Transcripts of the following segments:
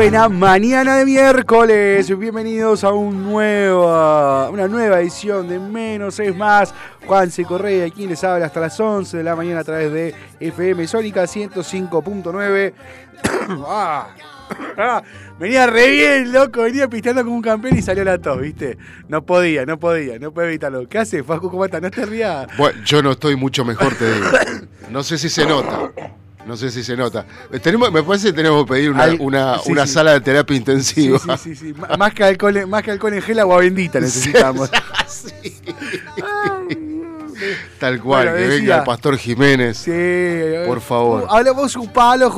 Buena mañana de miércoles, bienvenidos a un nueva, una nueva edición de Menos es Más. Juan C. Correa, quien les habla hasta las 11 de la mañana a través de FM Sónica 105.9. ah, ah, venía re bien, loco, venía pisteando como un campeón y salió la tos, ¿viste? No podía, no podía, no puede evitarlo. ¿Qué hace, Facu? ¿Cómo estás? No te rías. Bueno, yo no estoy mucho mejor, te digo. No sé si se nota. No sé si se nota. Tenemos, me parece que tenemos que pedir una, una, sí, una sí. sala de terapia intensiva. sí, sí, sí. Más que alcohol, en- más que alcohol en gel, agua bendita necesitamos. Tal cual, Bueno, que decía- venga el pastor Jiménez. Sí. Por favor. Habla vos un palo,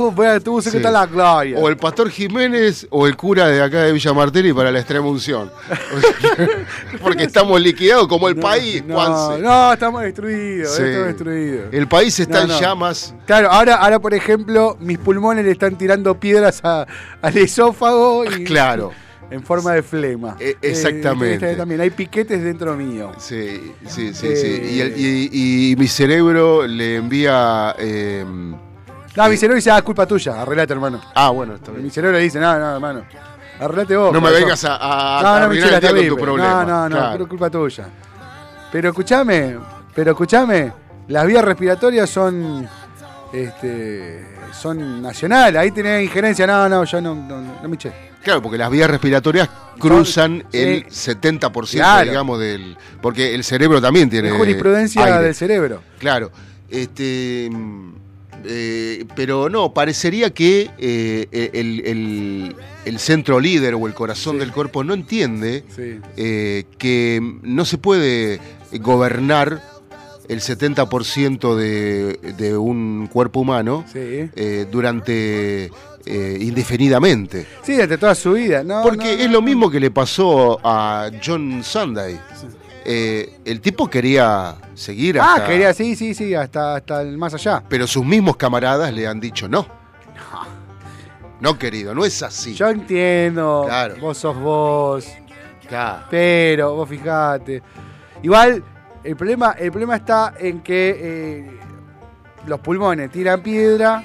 tú sé Sí. que está la gloria. O el pastor Jiménez o el cura de acá de Villa Martelli para la extrema unción. Porque estamos liquidados como el país, no, Juanse. no, estamos destruidos, Sí. estamos destruidos. El país está No, en llamas. Claro, ahora, ahora por ejemplo, mis pulmones le están tirando piedras a- al esófago y Claro. En forma de flema. E- exactamente. este también hay piquetes dentro mío. Sí, sí, sí, Eh. sí. Y, el- y- y mi cerebro le envía. eh, No, mi cerebro dice, ah, culpa tuya, arreglate, hermano. ah, bueno, está bien. Mi cerebro dice, no, no, hermano. Arreglate vos. No me corazón". vengas a, a No, no, Michela, el día con tu problema. No, no, no, Claro. pero culpa tuya. Pero escúchame, pero escúchame, las vías respiratorias son este son nacionales, ahí tenés injerencia, no, no, yo no, no, no, me eché. Claro, porque las vías respiratorias cruzan sí. el 70%, Claro. digamos, del. Porque el cerebro también tiene. Es jurisprudencia aire. del cerebro. Claro. Este. eh, pero no, parecería que eh, el, el- el centro líder o el corazón Sí. del cuerpo no entiende Sí. eh, que no se puede gobernar el 70% de, de un cuerpo humano Sí. eh, durante eh, indefinidamente. Sí, desde toda su vida, ¿no? Porque no, es no, lo mismo que le pasó a John Sunday. Eh, el tipo quería seguir Ah, hasta- quería, sí, sí, sí, hasta, hasta el más allá. Pero sus mismos camaradas le han dicho no. No, querido, no es así. Yo entiendo, Claro. vos sos vos, Claro. pero vos fijate. Igual, el problema, el problema está en que eh, los pulmones tiran piedra,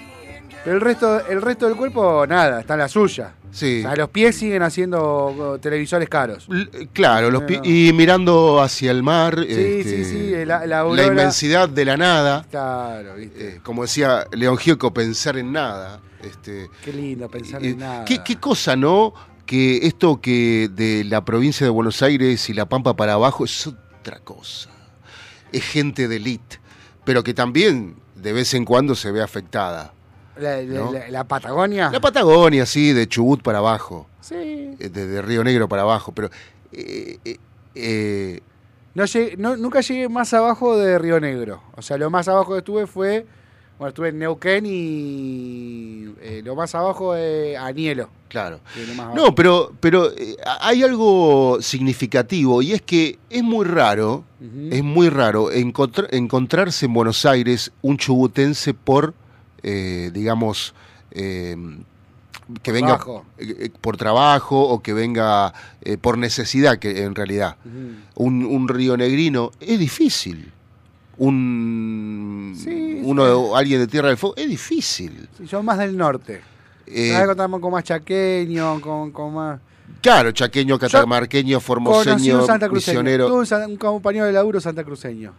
pero el resto, el resto del cuerpo, nada, está en la suya. Sí. O sea, los pies siguen haciendo oh, televisores caros. L- Claro, los No. y mirando hacia el mar, Sí, este, sí, sí, la, la la aurora- inmensidad de la nada, Claro, viste. eh, como decía León Gieco, pensar en nada. Este, Qué lindo pensar eh, en nada. ¿qué, qué cosa, no? Que esto que de la provincia de Buenos Aires y La Pampa para abajo es otra cosa. Es gente de elite, pero que también de vez en cuando se ve afectada La, la- ¿no? la- la Patagonia. La Patagonia, sí, de Chubut para abajo, sí. eh, de, de Río Negro para abajo, pero eh, eh, eh, No llegué- no- nunca llegué más abajo de Río Negro. O sea, lo más abajo que estuve fue. Bueno, estuve en Neuquén y. eh, lo más abajo es Anielo. claro. No, pero, pero eh, hay algo significativo y es que es muy raro, es muy raro encontr- encontrarse en Buenos Aires un chubutense por, eh, digamos, eh, que venga Trabajo. eh, por trabajo o que venga por necesidad, que en realidad. Un, un rionegrino es difícil. Un Sí, uno alguien de Tierra del Fuego es difícil. Sí, yo más del norte. Eh, contamos con más chaqueño, con, con más. claro, chaqueño, catamarqueño, Conocí formoseño, un misionero. Tuve un, compañero de laburo santacruceño.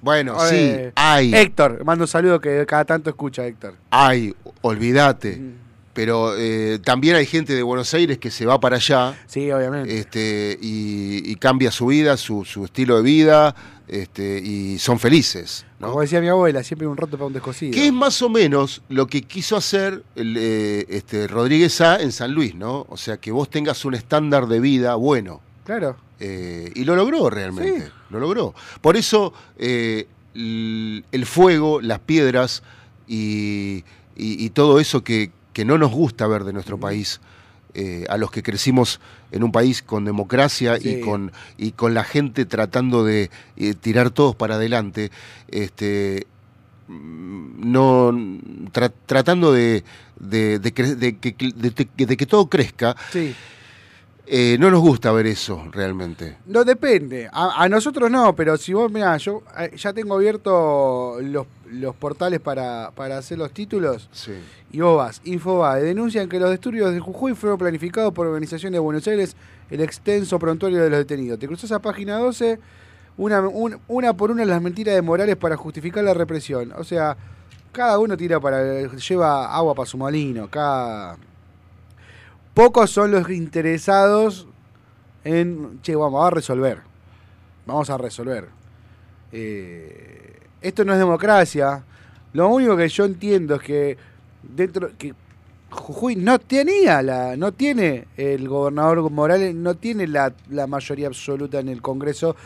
Bueno, A sí, hay, Héctor, mando un saludo que cada tanto escucha Héctor. hay, olvídate. Mm. Pero eh, también hay gente de Buenos Aires que se va para allá Sí, obviamente. este, y, y cambia su vida, su, su estilo de vida, este, y son felices. ¿no? Como decía mi abuela, siempre un roto para un descosido. Que es más o menos lo que quiso hacer el, eh, este, Rodríguez A en San Luis, ¿no? O sea, que vos tengas un estándar de vida bueno. Claro. Eh, y lo logró realmente, Sí. lo logró. Por eso el fuego, las piedras y, y- y todo eso que, que no nos gusta ver de nuestro país, eh, a los que crecimos en un país con democracia Sí. y, con, y con la gente tratando de eh, tirar todos para adelante, este, mm, no tra- tratando de, de- de que, de- de que todo crezca, Sí. Eh, no nos gusta ver eso realmente. No depende. A, a nosotros no, pero si vos, mirá, yo eh, ya tengo abierto los, los portales para, para hacer los títulos. Sí. Y vos vas, Infobae, denuncian que los disturbios de Jujuy fueron planificados por organizaciones de Buenos Aires, el extenso prontuario de los detenidos. Te cruzás a página 12, una, un- una por una las mentiras de Morales para justificar la represión. O sea, cada uno tira para, lleva agua para su molino, cada... Pocos son los interesados en, che, vamos a resolver. Vamos a resolver. Eh, esto no es democracia. Lo único que yo entiendo es que dentro que Jujuy no tenía la, no tiene el gobernador Morales, no tiene la, la mayoría absoluta en el Congreso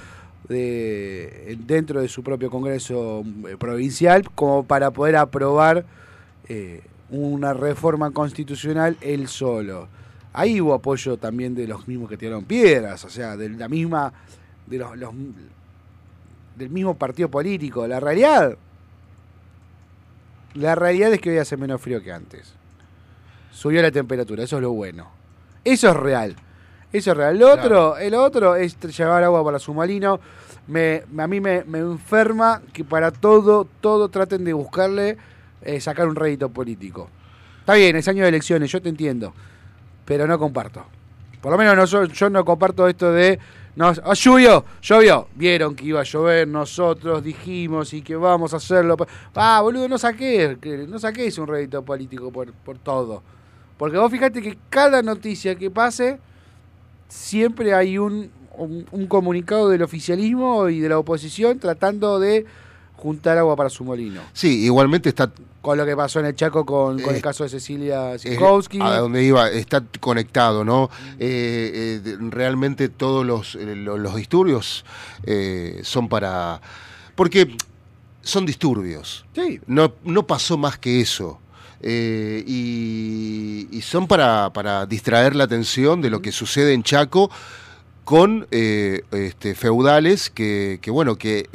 de, dentro de su propio Congreso eh, provincial como para poder aprobar eh, una reforma constitucional él solo. Ahí hubo apoyo también de los mismos que tiraron piedras, o sea, de la misma, de los, los- del mismo partido político. La realidad, la realidad es que hoy hace menos frío que antes. Subió la temperatura, eso es lo bueno. Eso es real. Eso es real. Lo Claro. otro, el otro es llevar agua para su molino. Me, a mí me, me enferma que para todo, todo traten de buscarle eh, sacar un rédito político. Está bien, es año de elecciones, yo te entiendo. Pero no comparto. Por lo menos no, yo no comparto esto de. No, ah, llovió, llovió. Vieron que iba a llover, nosotros dijimos y que vamos a hacerlo. Ah, boludo, no saqué, no saquéis un rédito político por, por todo. Porque vos fíjate que cada noticia que pase, siempre hay un, un, un comunicado del oficialismo y de la oposición tratando de juntar agua para su molino. Sí, igualmente está Con lo que pasó en el Chaco con, con Eh, el caso de Cecilia Sikowski. a donde iba, está conectado, ¿no? Eh, eh, realmente todos los, lo- los disturbios son para... Porque son disturbios. Sí, No, no pasó más que eso. Eh, y, y son para, para distraer la atención de lo que sucede en Chaco con eh, este, feudales que, que, bueno, que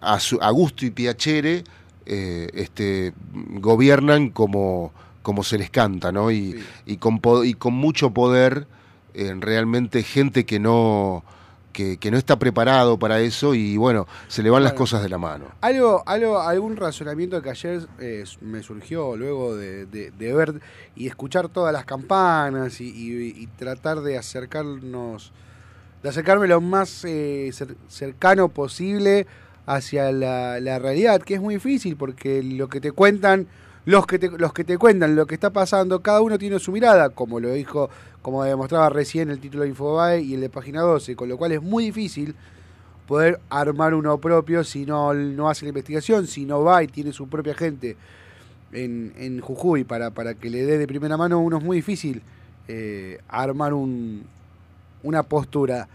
a, su, a gusto y piacere eh, este, gobiernan como, como se les canta, ¿no? Y, Sí. y, con, y con mucho poder, eh, realmente gente que no, que, que no está preparado para eso y bueno, se le van las cosas de la mano. Algo, algo, algún razonamiento que ayer eh, me surgió luego de, de- de ver y escuchar todas las campanas y, y- y tratar de acercarnos, de acercarme lo más eh, cer- cercano posible hacia la, la realidad, que es muy difícil porque lo que te cuentan, los que te, los que te cuentan lo que está pasando, cada uno tiene su mirada, como lo dijo, como demostraba recién el título de Infobae y el de página 12, con lo cual es muy difícil poder armar uno propio si no, no hace la investigación, si no va y tiene su propia gente en, en Jujuy para, para que le dé de primera mano, uno es muy difícil eh, armar un, una postura.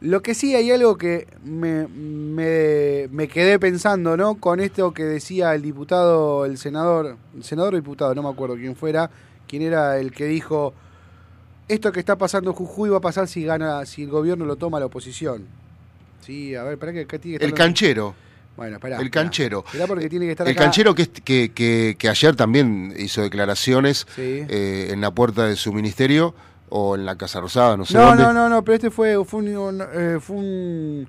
Lo que sí hay algo que me, me, me quedé pensando, ¿no? Con esto que decía el diputado, el senador, el senador o diputado, no me acuerdo quién fuera, quién era el que dijo, esto que está pasando en Jujuy va a pasar si gana, si el gobierno lo toma la oposición. Sí, a ver, para que acá tiene que El estar- canchero. Bueno, esperá. el canchero. Porque tiene que estar El acá. canchero que, que, que- que ayer también hizo declaraciones Sí. eh, en la puerta de su ministerio o en la Casa Rosada, no sé No, dónde. no, no, no, pero este fue, fue un, un, eh, fue un,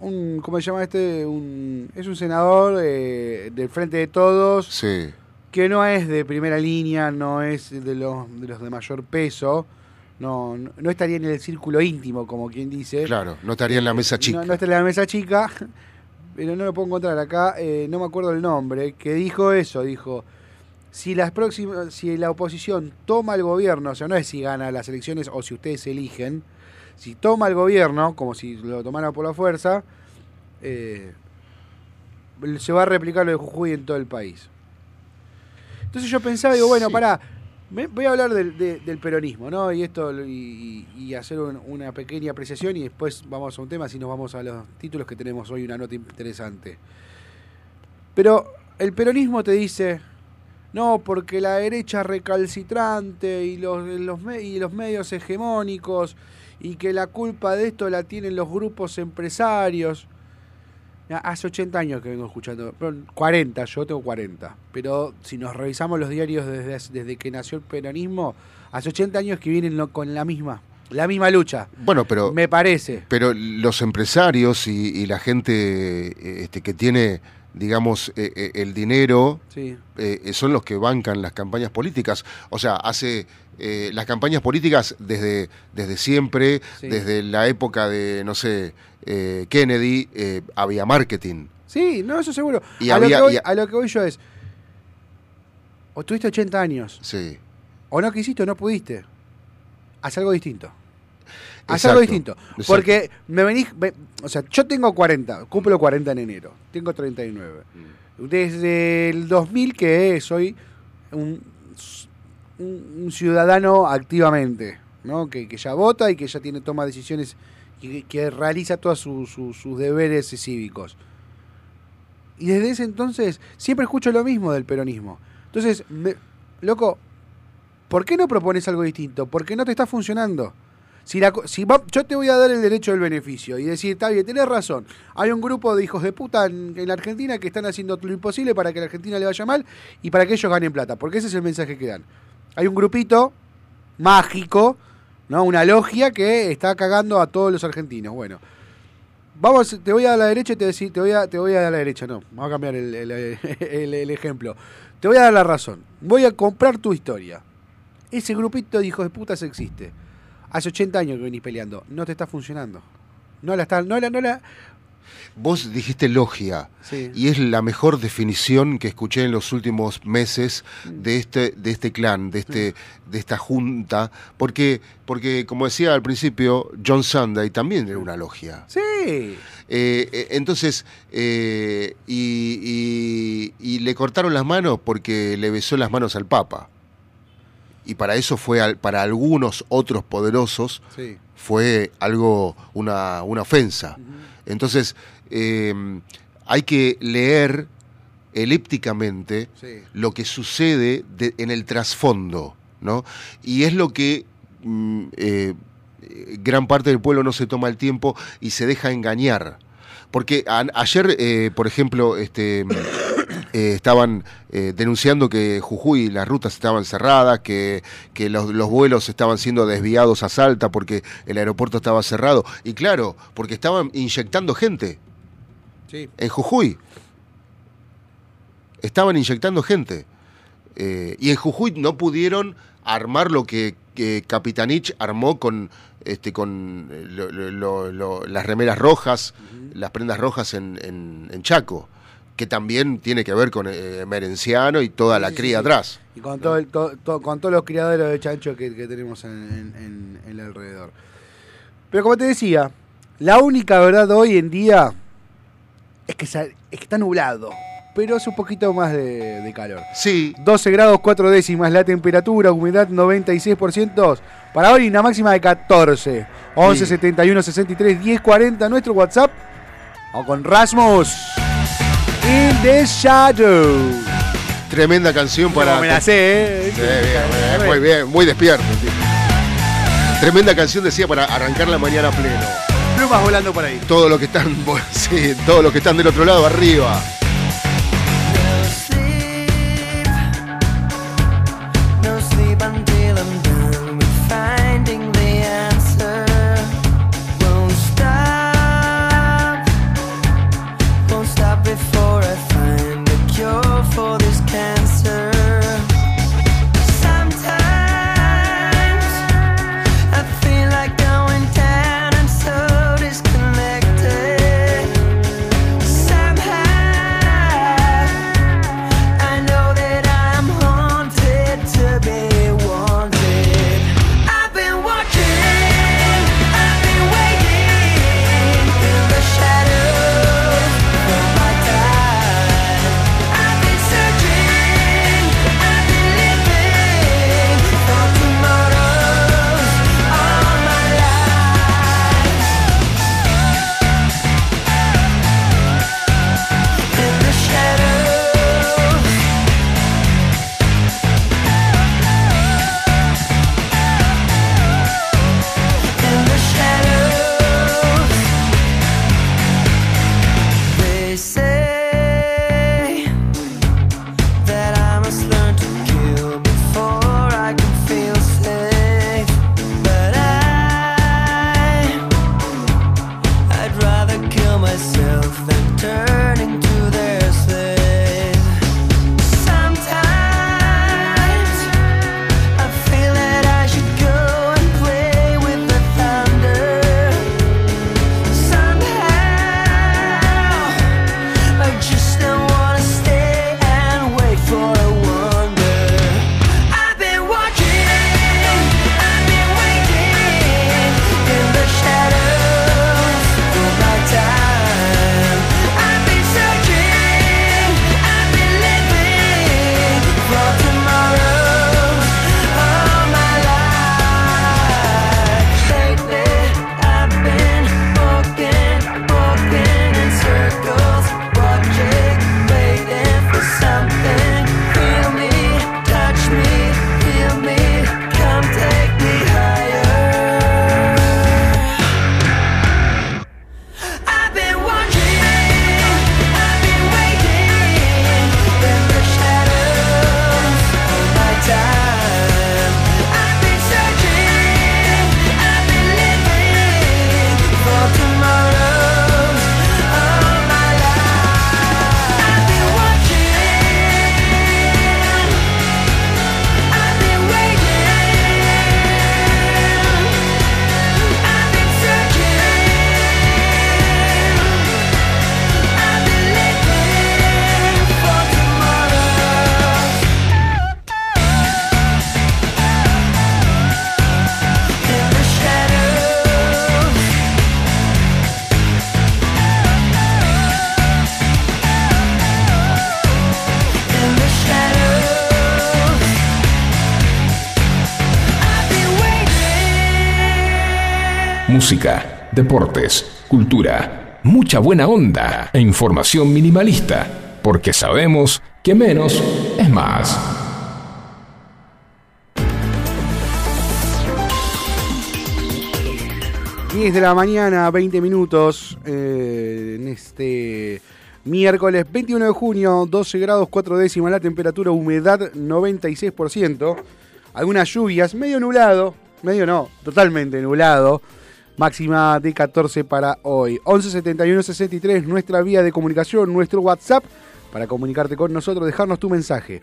un- ¿cómo se llama este? Un, es un senador eh, del Frente de Todos, Sí, que no es de primera línea, no es de los de, los de mayor peso, no, no, no estaría en el círculo íntimo, como quien dice. claro, no estaría en la mesa chica. No, no está en la mesa chica, pero no lo puedo encontrar acá, eh, no me acuerdo el nombre, que dijo eso, dijo, si las próximas, si la oposición toma el gobierno, o sea, no es si gana las elecciones o si ustedes eligen, si toma el gobierno, como si lo tomara por la fuerza, eh, se va a replicar lo de Jujuy en todo el país. Entonces yo pensaba, digo, bueno, Sí. pará, me- voy a hablar del, de- del peronismo, ¿no? Y esto, y, y hacer un- una pequeña apreciación y después vamos a un tema, si nos vamos a los títulos que tenemos hoy, una nota interesante. Pero el peronismo te dice, no, porque la derecha recalcitrante y los, los, y los medios hegemónicos y que la culpa de esto la tienen los grupos empresarios. Ya, Hace 80 años que vengo escuchando, perdón, 40, yo tengo 40, pero si nos revisamos los diarios desde, desde que nació el peronismo, hace 80 años que vienen con la misma, la misma lucha, Bueno, pero, me parece. pero los empresarios y, y la gente este, que tiene, digamos, eh, eh, el dinero, Sí, eh, son los que bancan las campañas políticas. O sea, hace eh, las campañas políticas desde, desde siempre, Sí. desde la época de, no sé, Kennedy, eh, había marketing. sí, no, eso seguro. Y a, había- lo que voy, y- a lo que voy yo es, o tuviste 80 años, Sí. o no quisiste o no pudiste, haz algo distinto. Haz Exacto, algo distinto. exacto. Porque me venís, ve- o sea, yo tengo 40, cumplo 40 en enero, tengo 39. Desde el 2000 que soy un, un- un ciudadano activamente, ¿no? Que, que ya vota y que ya tiene toma decisiones que, que realiza todos sus- sus- sus deberes cívicos. Y desde ese entonces siempre escucho lo mismo del peronismo. Entonces, me- loco, ¿por qué no propones algo distinto? ¿Por qué no te está funcionando? Si la si yo te voy a dar el derecho del beneficio y decir, está bien, tenés razón. Hay un grupo de hijos de puta en, la Argentina que están haciendo lo imposible para que la Argentina le vaya mal y para que ellos ganen plata, porque ese es el mensaje que dan. Hay un grupito mágico, ¿no? Una logia que está cagando a todos los argentinos. Bueno, vamos, te voy a dar la derecha y te, te, voy a, te voy a dar la derecha, no, vamos a cambiar el- el ejemplo. Te voy a dar la razón. Voy a comprar tu historia. Ese grupito de hijos de putas existe. Hace 80 años que venís peleando. No te está funcionando. No la está, no la, no la. Vos dijiste logia. Sí. Y es la mejor definición que escuché en los últimos meses de este, de este clan, de, este, de esta junta, porque, porque, como decía al principio, John Sunday también era una logia. Sí. Eh, eh, entonces, eh, y, y- y le cortaron las manos porque le besó las manos al Papa. Y para eso fue, para algunos otros poderosos, Sí. fue algo, una, una ofensa. Entonces, eh, hay que leer elípticamente Sí. lo que sucede de- en el trasfondo, ¿no? Y es lo que mm, eh, gran parte del pueblo no se toma el tiempo y se deja engañar. Porque a- ayer, eh, por ejemplo, este, eh, estaban eh, denunciando que Jujuy las rutas estaban cerradas, que, que los, los vuelos estaban siendo desviados a Salta porque el aeropuerto estaba cerrado. Y claro, porque estaban inyectando gente Sí. en Jujuy. Estaban inyectando gente. Eh, y en Jujuy no pudieron armar lo que, que Capitanich armó con, este, con lo- lo- lo- lo- las remeras rojas, las prendas rojas en, en- en Chaco, que también tiene que ver con eh, Merenciano y toda la sí, cría sí, sí. atrás. Y con, todo el- to- to- con todos los criaderos de chancho que, que tenemos en, en- en- el alrededor. Pero como te decía, la única verdad hoy en día es que, sa- es que está nublado. pero es un poquito más de, de calor. Sí, 12 grados 4 décimas la temperatura, humedad 96%. Para hoy una máxima de 14. 11 Sí. 71 63 10 40 nuestro WhatsApp. O con Rasmus. In the Shadow. tremenda canción para. me la sé, ¿eh? Sí, bien, bien, muy bien, muy despierto. tío. Tremenda canción decía para arrancar la mañana pleno. Plumas volando por ahí. Todos los que están, sí, todos los que están del otro lado arriba. Música, deportes, cultura, mucha buena onda e información minimalista, porque sabemos que menos es más. 10 de la mañana, 20 minutos, eh, en este miércoles 21 de junio, 12 grados 4 décimas la temperatura, humedad 96%, algunas lluvias, medio nublado, medio no, totalmente nublado, máxima de 14 para hoy. 11 71 63, nuestra vía de comunicación, nuestro WhatsApp, para comunicarte con nosotros, dejarnos tu mensaje.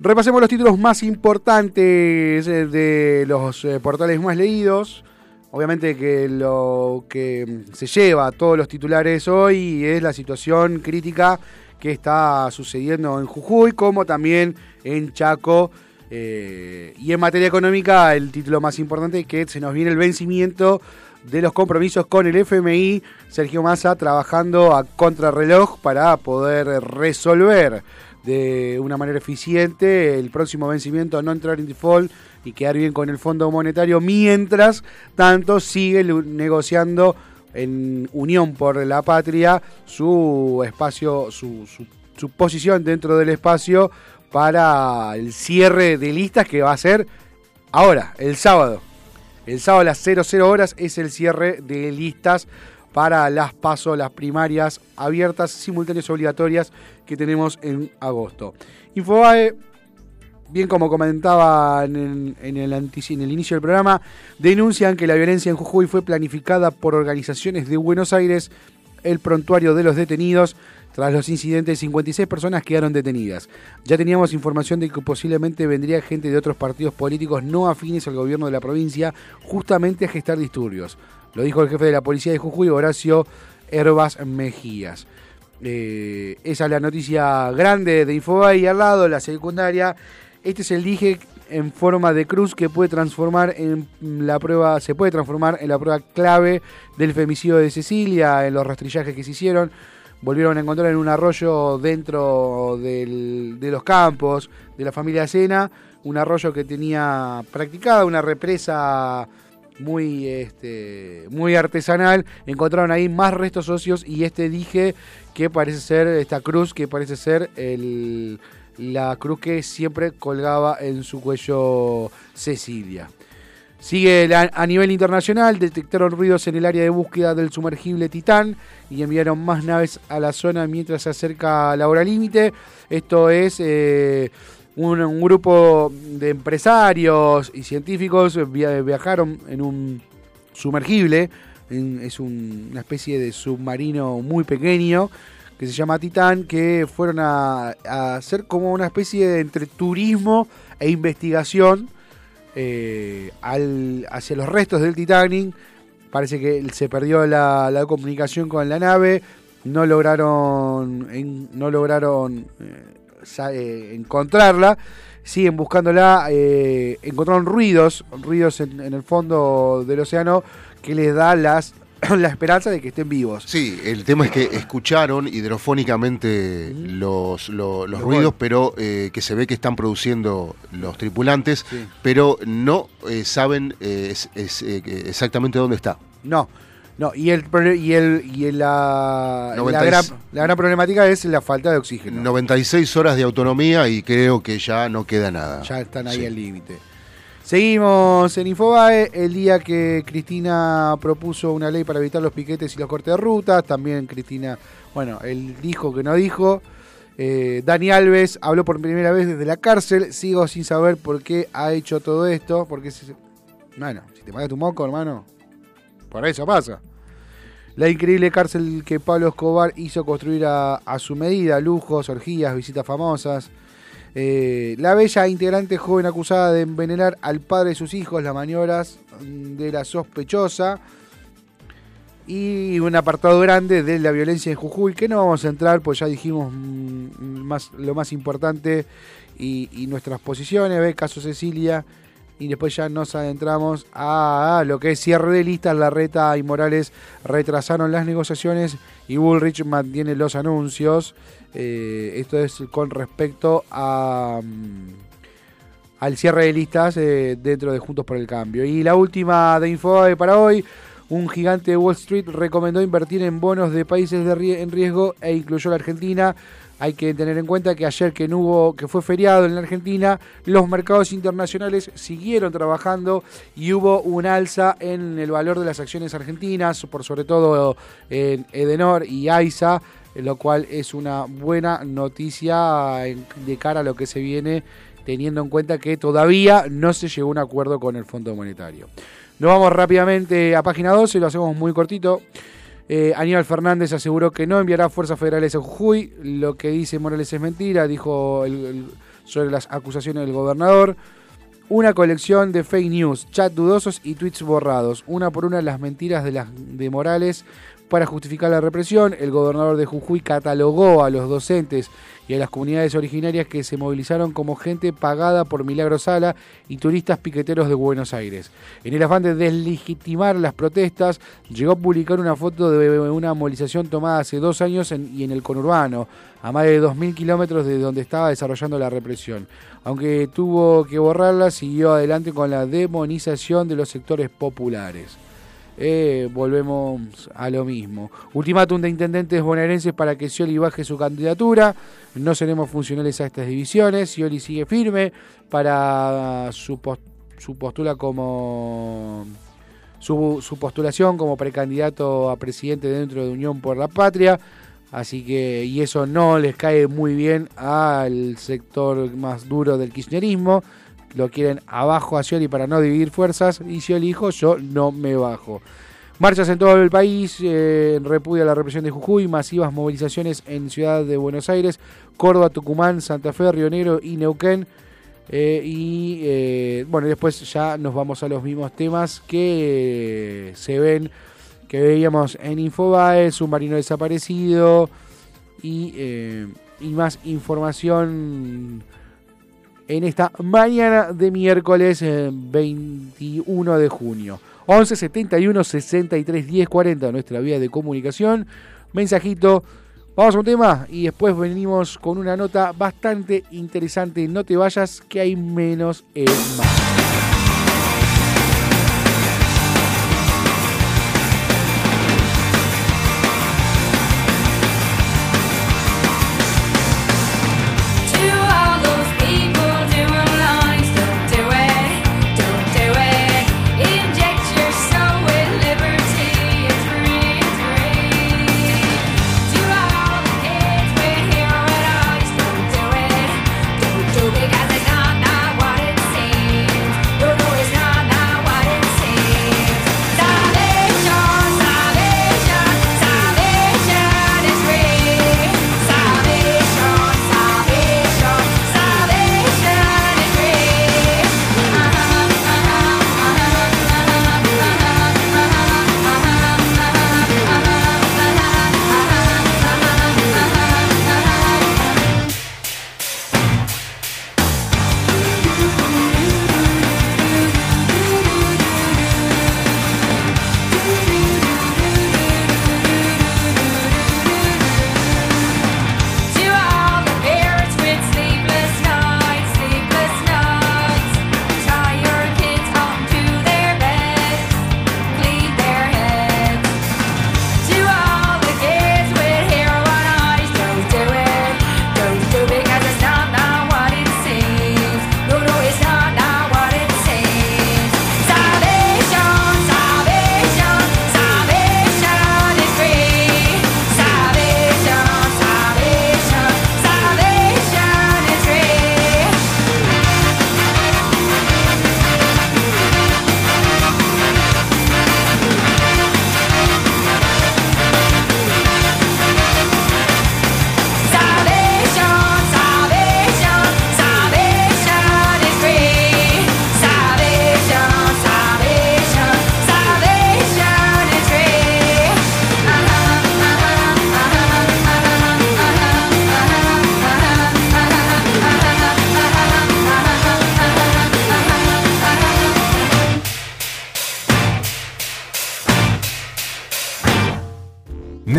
Repasemos los títulos más importantes eh, de los eh, portales más leídos. Obviamente que lo que se lleva a todos los titulares hoy es la situación crítica que está sucediendo en Jujuy, como también en Chaco. eh, y en materia económica, el título más importante es que se nos viene el vencimiento de los compromisos con el FMI, Sergio Massa trabajando a contrarreloj para poder resolver de una manera eficiente el próximo vencimiento, no entrar en default y quedar bien con el Fondo Monetario, mientras tanto sigue negociando en Unión por la Patria su espacio, su, su- su posición dentro del espacio para el cierre de listas que va a ser ahora, el sábado. El sábado a las 00 horas es el cierre de listas para las PASO, las primarias abiertas, simultáneas obligatorias que tenemos en agosto. Infobae, bien como comentaba en en el inicio del programa, denuncian que la violencia en Jujuy fue planificada por organizaciones de Buenos Aires, el prontuario de los detenidos. Tras los incidentes, 56 personas quedaron detenidas. Ya teníamos información de que posiblemente vendría gente de otros partidos políticos no afines al gobierno de la provincia justamente a gestar disturbios. Lo dijo el jefe de la policía de Jujuy, Horacio Herbas Mejías. Eh, esa es la noticia grande de Infobae y al lado la secundaria. Este es el dije en forma de cruz que puede transformar en la prueba, se puede transformar en la prueba clave del femicidio de Cecilia, en los rastrillajes que se hicieron. Volvieron a encontrar en un arroyo dentro del- de los campos de la familia Sena, un arroyo que tenía practicada una represa muy este muy artesanal. Encontraron ahí más restos óseos y este dije que parece ser esta cruz que parece ser el, la cruz que siempre colgaba en su cuello Cecilia Sigue la- a nivel internacional, detectaron ruidos en el área de búsqueda del sumergible Titán y enviaron más naves a la zona mientras se acerca la hora límite. Esto es eh, un, grupo de empresarios y científicos via- viajaron en un sumergible, en- es un- una especie de submarino muy pequeño que se llama Titán, que fueron a, a hacer como una especie de entre turismo e investigación eh, hacia los restos del Titanic. Parece que se perdió la, comunicación con la nave. No lograron, no lograron eh, eh, encontrarla. Siguen buscándola. encontraron ruidos, ruidos en, en el fondo del océano que les da las, la esperanza de que estén vivos. Sí, el tema es que escucharon hidrofónicamente los, lo- los Los ruidos, pero eh, que se ve que están produciendo los tripulantes, Sí. pero no eh, saben eh, es- es, eh, exactamente dónde está. No, no, y el y el y la, la, 90 y- gran, la gran problemática es la falta de oxígeno. 96 horas de autonomía y creo que ya no queda nada. Ya están ahí Sí. al límite. Seguimos en Infobae, el día que Cristina propuso una ley para evitar los piquetes y los cortes de rutas, también Cristina, bueno, él dijo que no dijo. Eh, Dani Alves habló por primera vez desde la cárcel, sigo sin saber por qué ha hecho todo esto, porque si, bueno, si te mata tu moco, hermano, por eso pasa. La increíble cárcel que Pablo Escobar hizo construir a su medida, lujos, orgías, visitas famosas. Eh, la bella integrante joven acusada de envenenar al padre de sus hijos, las maniobras de la sospechosa. Y un apartado grande de la violencia en Jujuy, que no vamos a entrar, pues ya dijimos mm, más, lo más importante y, y nuestras posiciones, ve caso Cecilia, y después ya nos adentramos a, lo que es cierre de listas. Larreta y Morales retrasaron las negociaciones y Bullrich mantiene los anuncios. Eh, esto es con respecto a, mm, al cierre de listas eh, dentro de Juntos por el Cambio. Y la última de Infobae para hoy. Un gigante de Wall Street recomendó invertir en bonos de países de en riesgo e incluyó la Argentina. Hay que tener en cuenta que ayer que no hubo, que fue feriado en la Argentina, los mercados internacionales siguieron trabajando y hubo un alza en el valor de las acciones argentinas, por sobre todo en Edenor y AISA, lo cual es una buena noticia de cara a lo que se viene, teniendo en cuenta que todavía no se llegó a un acuerdo con el Fondo Monetario. Nos vamos rápidamente a página 12, lo hacemos muy cortito. Eh, Aníbal Fernández aseguró que no enviará fuerzas federales a Jujuy. Lo que dice Morales es mentira, dijo sobre las acusaciones del gobernador. Una colección de fake news, chat dudosos y tweets borrados. Una por una las mentiras de, las, de Morales Para justificar la represión, el gobernador de Jujuy catalogó a los docentes y a las comunidades originarias que se movilizaron como gente pagada por Milagro Sala y turistas piqueteros de Buenos Aires. En el afán de deslegitimar las protestas, llegó a publicar una foto de una movilización tomada hace dos años y en el conurbano, a más de 2.000 kilómetros de donde estaba desarrollando la represión. Aunque tuvo que borrarla, siguió adelante con la demonización de los sectores populares. Eh, volvemos a lo mismo. Ultimátum de intendentes bonaerenses para que Scioli baje su candidatura. No seremos funcionales a estas divisiones. Scioli sigue firme para su, pos- su postula como su postulación como precandidato a presidente dentro de Unión por la Patria. Así que, y eso no les cae muy bien al sector más duro del kirchnerismo. Lo quieren abajo a Scioli para no dividir fuerzas. Y Scioli dijo, yo no me bajo. Marchas en todo el país, eh, en repudio a la represión de Jujuy, masivas movilizaciones en Ciudad de Buenos Aires, Córdoba, Tucumán, Santa Fe, Río Negro y Neuquén. Eh, y eh, bueno, después ya nos vamos a los mismos temas que se ven, que veíamos en Infobae, submarino desaparecido y, eh, y más información en esta mañana de miércoles eh, 21 de junio. 11 71 63 10 40, nuestra vía de comunicación. Mensajito. Vamos a un tema y después venimos con una nota bastante interesante. No te vayas, que hay menos es más.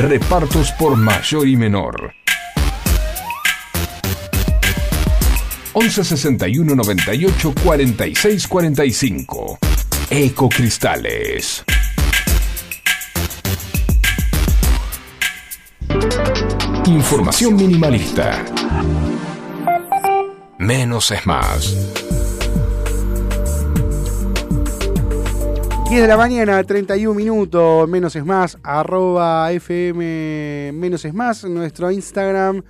Repartos por mayor y menor. 11 61 98 46 45. Ecocristales. Información minimalista. Menos es más. 10 de la mañana, 31 minutos, menos es más, arroba FM menos es más, nuestro Instagram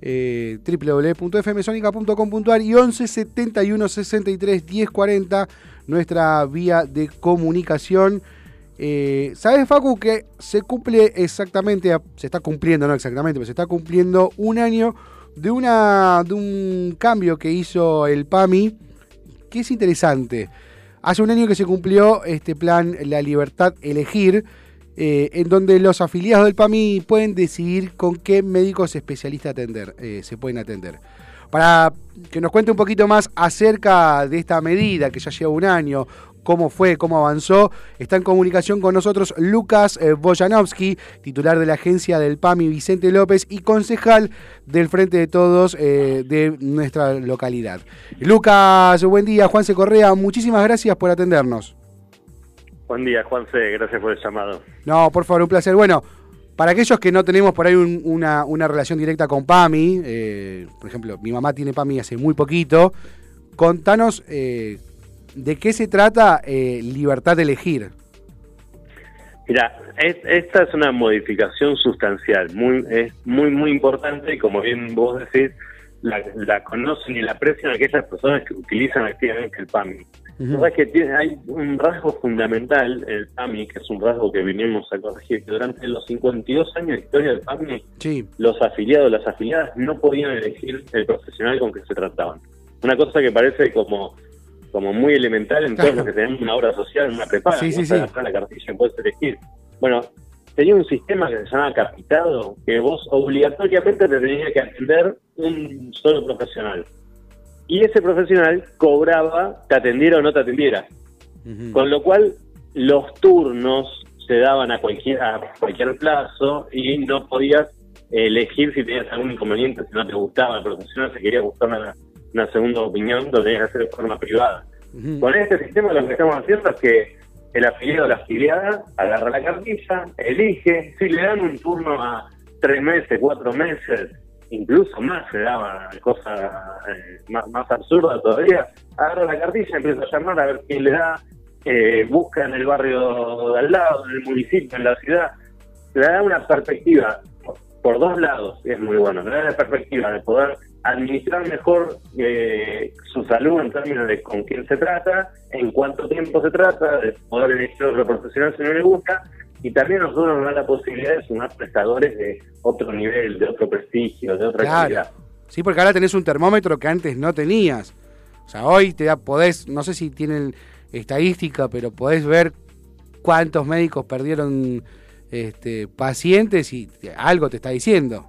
eh, www.fmsonica.com.ar y 11 71 63 10 40, nuestra vía de comunicación. Eh, ¿Sabes, Facu, que se cumple exactamente, se está cumpliendo, no exactamente, pero se está cumpliendo un año de, una, de un cambio que hizo el PAMI, que es interesante. Hace un año que se cumplió este plan La Libertad Elegir, eh, en donde los afiliados del PAMI pueden decidir con qué médicos especialistas atender, eh, se pueden atender. Para que nos cuente un poquito más acerca de esta medida que ya lleva un año, cómo fue, cómo avanzó, está en comunicación con nosotros Lucas eh, Bojanovsky, titular de la agencia del PAMI Vicente López y concejal del Frente de Todos eh, de nuestra localidad. Lucas, buen día. Juanse Correa, muchísimas gracias por atendernos. Buen día, Juanse, gracias por el llamado. No, por favor, un placer. Bueno, para aquellos que no tenemos por ahí un- una, una relación directa con PAMI, eh, por ejemplo, mi mamá tiene PAMI hace muy poquito, contanos eh, de qué se trata eh, Libertad de Elegir. Mira, es- esta es una modificación sustancial, muy, es muy, muy importante y como bien vos decís, la, la conocen y la aprecian aquellas personas que utilizan activamente el PAMI. Verdad es que tiene, hay un rasgo fundamental en el PAMI, que es un rasgo que vinimos a corregir, que durante los 52 años de historia del PAMI, Sí, los afiliados, las afiliadas no podían elegir el profesional con que se trataban. Una cosa que parece como como muy elemental en Claro. los que tenemos una obra social, una prepaga, Sí, sí, la cartilla y puedes elegir. Bueno, tenía un sistema que se llamaba capitado, que vos obligatoriamente te tenías que atender un solo profesional. Y ese profesional cobraba, te atendiera o no te atendiera. Con lo cual, los turnos se daban a cualquier, a cualquier plazo y no podías elegir si tenías algún inconveniente, si no te gustaba el profesional, si querías buscar una, una segunda opinión, lo tenías que hacer de forma privada. Con este sistema lo que estamos haciendo es que el afiliado o la afiliada agarra la cartilla, elige, si le dan un turno a tres meses, cuatro meses, incluso más se daba cosa eh, más, más absurda todavía, agarra la cartilla, empieza a llamar a ver quién le da, eh, busca en el barrio de al lado, en el municipio, en la ciudad, le da una perspectiva por, por dos lados, y es muy bueno, le da la perspectiva de poder administrar mejor eh, su salud en términos de con quién se trata, en cuánto tiempo se trata, de poder elegir otro profesional si no le gusta, y también nosotros nos da la posibilidad de sumar prestadores de otro nivel, de otro prestigio, de otra Claro. calidad. Sí, porque ahora tenés un termómetro que antes no tenías. O sea, hoy te da, podés, no sé si tienen estadística, pero podés ver cuántos médicos perdieron este, pacientes y algo te está diciendo.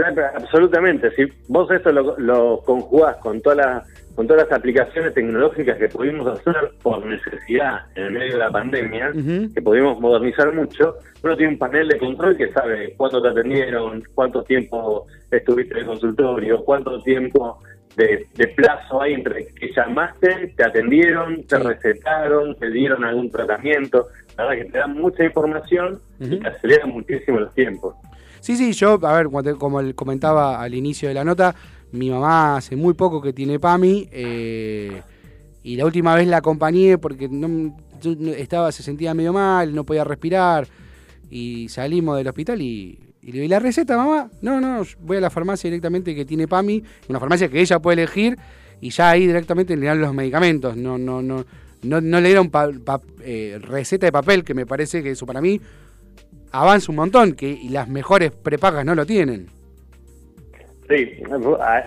Claro, absolutamente. Si vos esto lo, lo conjugás con todas las con todas las aplicaciones tecnológicas que pudimos hacer por necesidad en el medio de la pandemia, que pudimos modernizar mucho, uno tiene un panel de control que sabe cuánto te atendieron, cuánto tiempo estuviste en el consultorio, cuánto tiempo de, de plazo hay entre que llamaste, te atendieron, te Sí. recetaron, te dieron algún tratamiento. La verdad que te dan mucha información y te acelera muchísimo los tiempos. Sí, sí, yo, a ver, como comentaba al inicio de la nota, mi mamá hace muy poco que tiene PAMI eh, y la última vez la acompañé porque no, estaba, se sentía medio mal, no podía respirar y salimos del hospital y, y le digo, ¿y la receta, mamá? No, no, voy a la farmacia directamente que tiene PAMI, una farmacia que ella puede elegir y ya ahí directamente le dan los medicamentos, no, no, no, no, no le dieron pa- eh, receta de papel, que me parece que eso para mí avanza un montón, que y las mejores prepagas no lo tienen. Sí,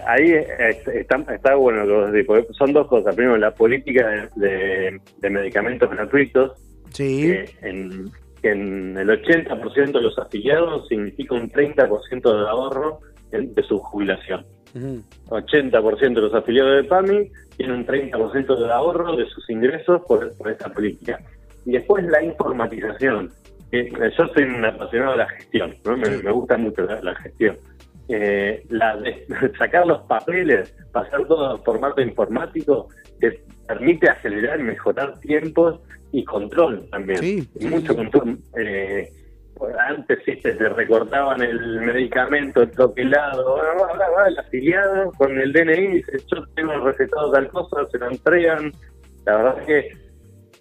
ahí es- está, está bueno lo que vos decís, son dos cosas. Primero, la política de, de- de medicamentos gratuitos, Sí, que en, que en el 80% de los afiliados significa un 30% de ahorro de su jubilación. Ujú. 80% de los afiliados de PAMI tienen un 30% de ahorro de sus ingresos por, por esta política. Y después la informatización. Eh, Yo soy un apasionado de la gestión, ¿no? me, me gusta mucho la, la gestión. eh, la de sacar los papeles, pasar todo a formato informático, te permite acelerar y mejorar tiempos y control también. Sí, mucho control. Eh, antes sí te, te recortaban el medicamento, el va el afiliado con el DNI, dice, yo tengo recetado tal cosa, se lo entregan. La verdad es que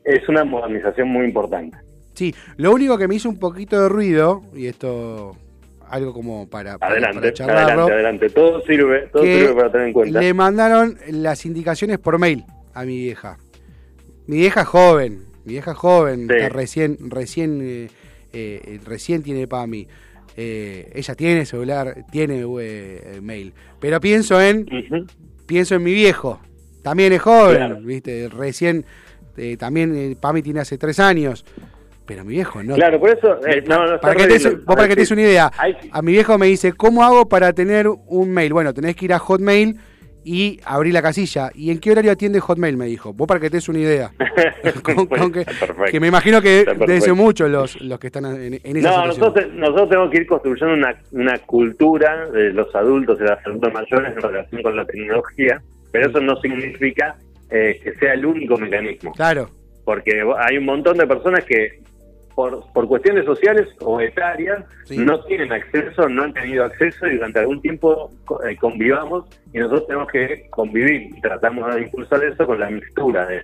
es una modernización muy importante. Sí, lo único que me hizo un poquito de ruido, y esto algo como para, para, Adelante, para charlarlo, adelante, adelante. Todo sirve, todo que sirve para tener en cuenta. le mandaron las indicaciones por mail a mi vieja. Mi vieja joven, mi vieja joven, Sí. está recién, recién, eh, eh, recién tiene PAMI. Eh, ella tiene celular, tiene eh, mail. Pero pienso en, pienso en mi viejo. También es joven, Claro. viste, recién, eh, también eh, PAMI tiene hace tres años. Pero mi viejo no. Claro, por eso. eh, no, no, Para que, te, vos para que te des una idea, a mi viejo me dice, ¿cómo hago para tener un mail? Bueno, tenés que ir a Hotmail y abrir la casilla. ¿Y en qué horario atiende Hotmail? Me dijo. Vos para que te des una idea. Con- Pues, con que, está perfecto. que me imagino que Está debe ser perfecto. mucho los, los que están en, en esa No, nosotros, nosotros tenemos que ir construyendo una, una cultura de los adultos y las adultos mayores en relación con la tecnología, pero eso no significa eh, que sea el único mecanismo, Claro, porque hay un montón de personas que por, por cuestiones sociales o etarias Sí. no tienen acceso, no han tenido acceso y durante algún tiempo eh, convivamos y nosotros tenemos que convivir y tratamos de impulsar eso con la mixtura de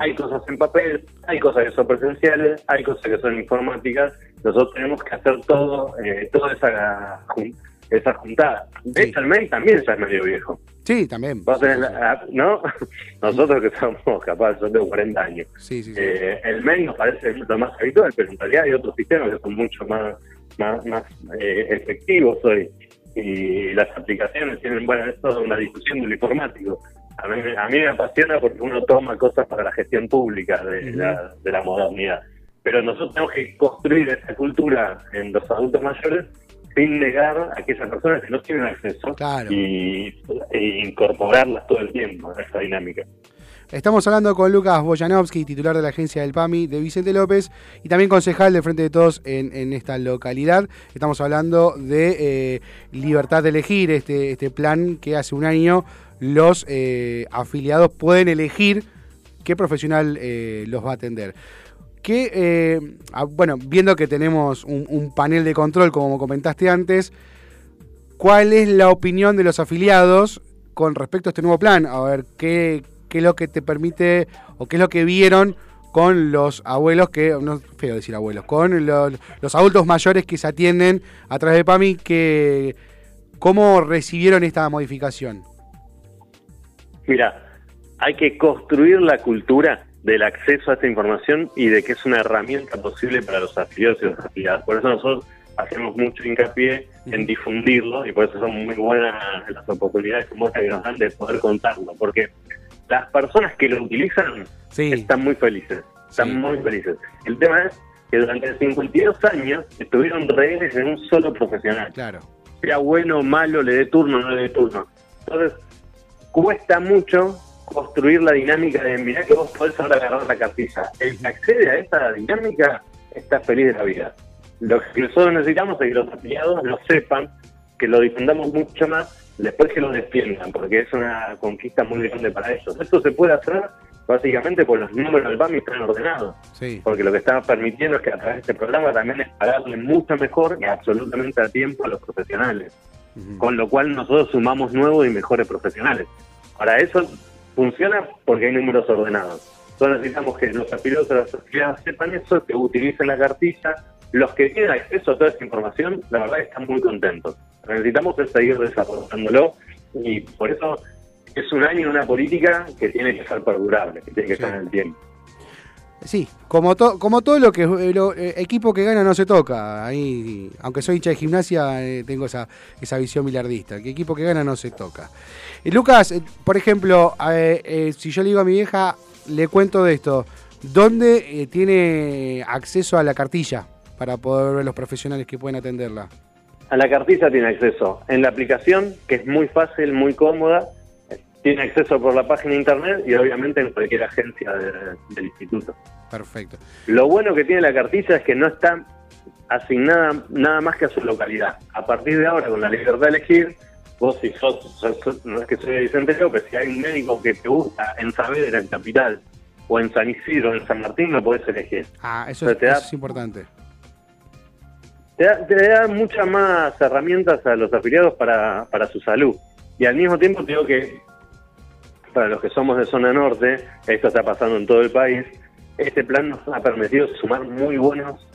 hay cosas en papel, hay cosas que son presenciales, hay cosas que son informáticas, nosotros tenemos que hacer todo, eh, toda esa, esa juntada. De Sí. hecho, el mail también ya es medio viejo. sí, también. Vos tenés la- ah, ¿No? Nosotros que somos capaces, yo tengo 40 años. Sí, sí. Eh, el mail nos parece lo más habitual, pero en realidad hay otros sistemas que son mucho más, más, más eh, efectivos hoy. Y las aplicaciones tienen, bueno, esto es una discusión de lo informático. A mí, a mí me apasiona porque uno toma cosas para la gestión pública de, la, de la modernidad. Pero nosotros tenemos que construir esa cultura en los adultos mayores sin negar a aquellas personas que no tienen acceso Claro. y, e incorporarlas todo el tiempo a esa dinámica. Estamos hablando con Lucas Boyanovsky, titular de la agencia del PAMI de Vicente López y también concejal de Frente de Todos en, en esta localidad. Estamos hablando de eh, Libertad de Elegir, este, este plan que hace un año los eh, afiliados pueden elegir qué profesional eh, los va a atender. Que, eh, ah, bueno, viendo que tenemos un, panel de control, como comentaste antes, ¿cuál es la opinión de los afiliados con respecto a este nuevo plan? A ver, ¿qué, qué es lo que te permite o qué es lo que vieron con los abuelos que, no feo decir abuelos, con los, los adultos mayores que se atienden a través de PAMI, que, ¿cómo recibieron esta modificación? Mira, hay que construir la cultura del acceso a esta información y de que es una herramienta posible para los afiliados y las afiliadas. Por eso nosotros hacemos mucho hincapié en difundirlo y por eso son muy buenas las oportunidades como que nos dan de poder contarlo, porque las personas que lo utilizan Sí, están muy felices, están Sí. muy felices. El tema es que durante 52 años estuvieron rehenes en un solo profesional claro. sea bueno o malo, le dé turno o no le dé turno. Entonces, cuesta mucho construir la dinámica de mirá que vos podés ahora agarrar la cartilla. El que accede a esa dinámica está feliz de la vida. Lo que nosotros necesitamos es que los afiliados lo sepan, que lo difundamos mucho más, después que lo defiendan, porque es una conquista muy grande para ellos. Esto se puede hacer básicamente porque los números del BAMI están ordenados Sí, porque lo que estamos permitiendo es que a través de este programa también es pagarle mucho mejor y absolutamente a tiempo a los profesionales, con lo cual nosotros sumamos nuevos y mejores profesionales. Para eso funciona porque hay números ordenados. Entonces necesitamos que los afiliados de las sociedades sepan eso, que utilicen la cartilla. Los que tienen acceso a toda esa información, la verdad están muy contentos. Necesitamos es seguir desarrollándolo y por eso es un año una política que tiene que ser perdurable, que tiene que estar en el tiempo. Sí, como, to- como todo lo que eh, lo- eh, equipo que gana no se toca. Ahí, aunque soy hincha de gimnasia, eh, tengo esa, esa visión milardista. Que equipo que gana no se toca. Eh, Lucas, por ejemplo, si yo le digo a mi vieja, le cuento de esto, ¿dónde tiene acceso a la cartilla para poder ver los profesionales que pueden atenderla? A la cartilla tiene acceso en la aplicación, que es muy fácil, muy cómoda. Tiene acceso por la página de internet y obviamente en cualquier agencia de- del instituto. Perfecto. Lo bueno que tiene la cartilla es que no está asignada nada más que a su localidad. A partir de ahora, con la libertad de elegir, vos si sos, sos- no es que soy Vicente López, si hay un médico que te gusta en Saavedra, en Capital, o en San Isidro, en San Martín, lo podés elegir. Ah, eso, Pero es, te da- eso es importante. te da, te da muchas más herramientas a los afiliados para, para su salud. Y al mismo tiempo te digo que para los que somos de zona norte, esto está pasando en todo el país, este plan nos ha permitido sumar muy buenos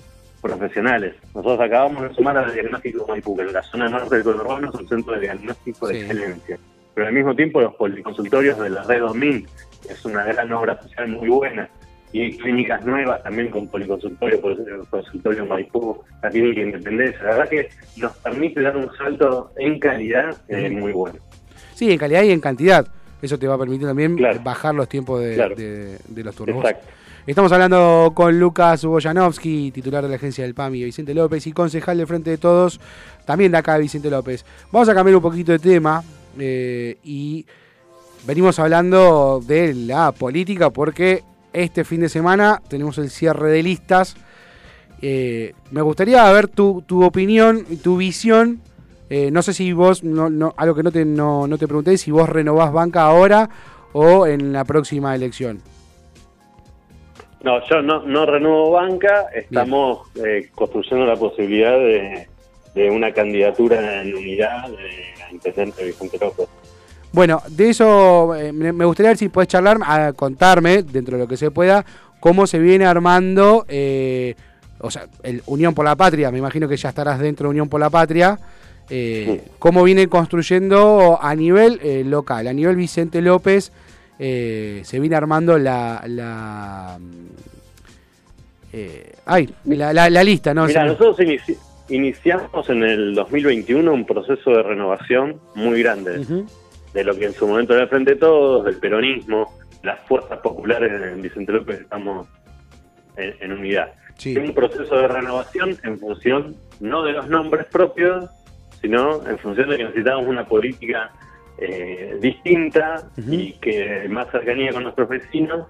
profesionales. Nosotros acabamos de sumar al diagnóstico Maipú, que en la zona norte del conurbano es un centro de diagnóstico de Sí. excelencia. Pero al mismo tiempo los policonsultorios de la red 2000, que es una gran obra social muy buena, y hay clínicas nuevas también con policonsultorio, por el consultorio Maipú, la clínica Independencia. La verdad que nos permite dar un salto en calidad eh, muy bueno. Sí, en calidad y en cantidad. Eso te va a permitir también Claro. bajar los tiempos de, Claro. de- de los turnos. Exacto. Estamos hablando con Lucas Boyanovsky, titular de la agencia del PAMI, Vicente López, y concejal de Frente de Todos, también de acá, Vicente López. Vamos a cambiar un poquito de tema eh, y venimos hablando de la política porque este fin de semana tenemos el cierre de listas. Eh, me gustaría ver tu, tu opinión y tu visión. Eh, no sé si vos, no, no, algo que no te, no, no te pregunté, si vos renovás banca ahora o en la próxima elección. No, yo no, no renuevo banca, estamos eh, construyendo la posibilidad de, de una candidatura en unidad de intendente Vicente López. Bueno, de eso eh, me me gustaría ver si podés charlar, a contarme, dentro de lo que se pueda, cómo se viene armando, eh, o sea, el Unión por la Patria, me imagino que ya estarás dentro de Unión por la Patria, eh, Sí. cómo viene construyendo a nivel eh, local, a nivel Vicente López, eh, se viene armando la... la mm, ay, la, la- la lista, ¿no? Mira, nosotros inici- iniciamos en el 2021 un proceso de renovación muy grande de lo que en su momento era el Frente de Todos, del peronismo, las fuerzas populares en Vicente López estamos en, en unidad. Sí. un proceso de renovación en función no de los nombres propios, sino en función de que necesitamos una política eh, distinta y que más cercanía con nuestros vecinos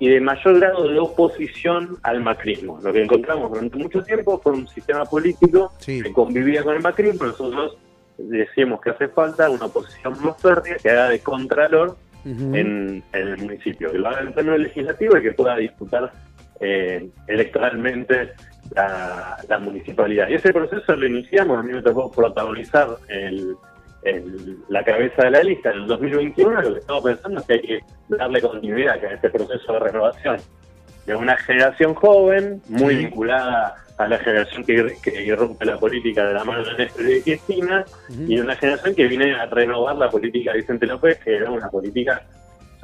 y de mayor grado de oposición al macrismo. Lo que encontramos durante mucho tiempo fue un sistema político Sí. que convivía con el macrismo. Nosotros decíamos que hace falta una oposición más férrea que haga de contralor en, en el municipio, que lo haga en pleno legislativo y que pueda disputar eh, electoralmente la, la municipalidad. Y ese proceso lo iniciamos, a mí me tocó protagonizar el, el- la cabeza de la lista. En el 2021, lo que estamos pensando es que hay que darle continuidad a este proceso de renovación de una generación joven, muy vinculada a la generación que, que irrumpe la política de la mano de Néstor y Cristina, y de una generación que viene a renovar la política de Vicente López, que era una política,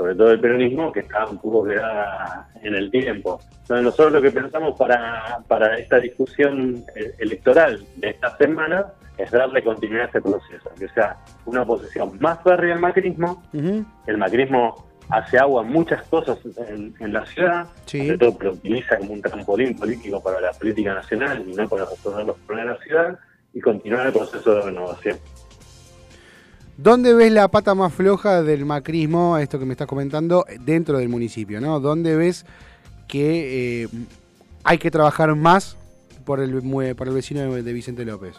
sobre todo el peronismo, que estaba un poco quedada en el tiempo. Entonces nosotros lo que pensamos para, para esta discusión eh, electoral de esta semana es darle continuidad a este proceso, que sea una oposición más férrea al macrismo, Ujú. el macrismo hace agua muchas cosas en, en la ciudad, Sí. sobre todo lo utiliza como un trampolín político para la política nacional y no para resolver los problemas de la ciudad, y continuar el proceso de renovación. ¿Dónde ves la pata más floja del macrismo, esto que me estás comentando, dentro del municipio? ¿no? ¿Dónde ves que eh, hay que trabajar más por el, por el vecino de, Vicente López?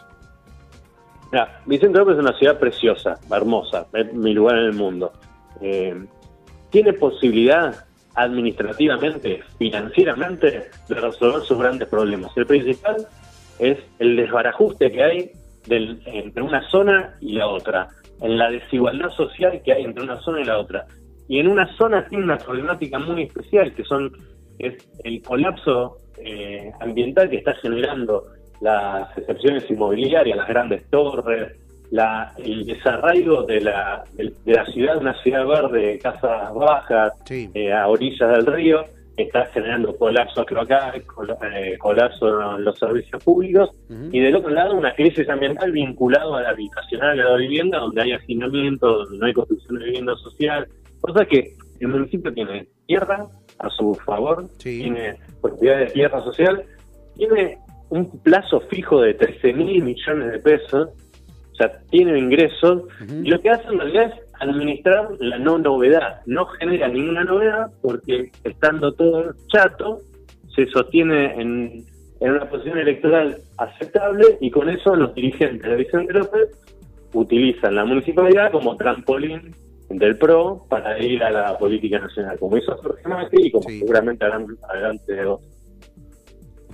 Vicente López es una ciudad preciosa, hermosa, es mi lugar en el mundo. Eh, tiene posibilidad administrativamente, financieramente, de resolver sus grandes problemas. El principal es el desbarajuste que hay del- entre una zona y la otra, en la desigualdad social que hay entre una zona y la otra. Y en una zona tiene una problemática muy especial, que son es el colapso eh, ambiental que está generando las excepciones inmobiliarias, las grandes torres, la, el desarraigo de la, de, de la ciudad, una ciudad verde, casas bajas, Sí. eh, a orillas del río, está generando colapso cloacal, col- eh, colapso en los servicios públicos, y del otro lado una crisis ambiental vinculada a la habitacional, a la vivienda, donde hay hacinamiento, donde no hay construcción de vivienda social, cosa que el municipio tiene tierra a su favor, Sí. tiene propiedad de tierra social, tiene un plazo fijo de 13 mil millones de pesos, o sea, tiene ingresos, Ujú. y lo que hace en realidad es administrar la no novedad, no genera ninguna novedad porque estando todo chato, se sostiene en, en una posición electoral aceptable y con eso los dirigentes de Vicente López utilizan la municipalidad como trampolín del PRO para ir a la política nacional, como hizo Jorge Macri y como Sí. seguramente harán adelante otros.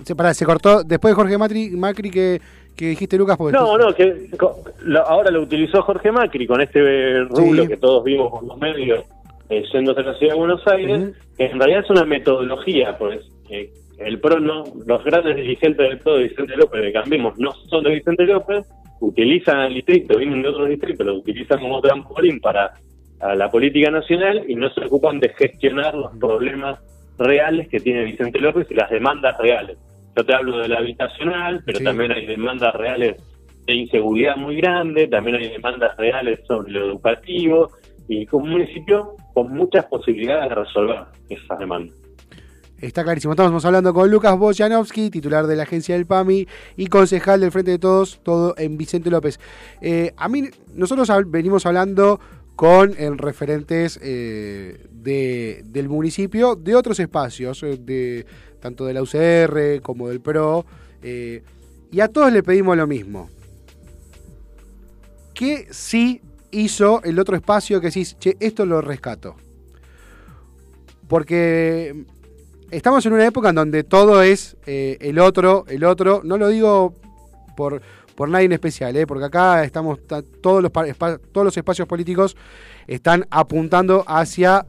Se, se cortó después de Jorge Macri, Macri que, que dijiste Lucas porque No, no, que lo- ahora lo utilizó Jorge Macri con este rulo Sí. que todos vimos por los medios eh, yéndose a la ciudad de Buenos Aires, que en realidad es una metodología, pues eh, el PRO no, los grandes dirigentes del PRO de Vicente López de Cambiemos no son de Vicente López, utilizan el distrito, vienen de otros distritos, lo utilizan como trampolín para a la política nacional y no se ocupan de gestionar los problemas reales que tiene Vicente López y las demandas reales. Yo te hablo de la habitacional, pero Sí. también hay demandas reales de inseguridad muy grande, también hay demandas reales sobre lo educativo y con un municipio con muchas posibilidades de resolver esas demandas. Está clarísimo. Estamos hablando con Lucas Bojanovsky, titular de la agencia del PAMI y concejal del Frente de Todos, todo en Vicente López. Eh, a mí, nosotros venimos hablando con eh, referentes eh, de, del municipio, de otros espacios, eh, de tanto de la UCR como del PRO, eh, y a todos le pedimos lo mismo. ¿Qué sí hizo el otro espacio que decís, che, esto lo rescato? Porque estamos en una época en donde todo es eh, el otro, el otro. No lo digo por, por nadie en especial, eh, porque acá estamos ta- todos los, todos los espacios políticos están apuntando hacia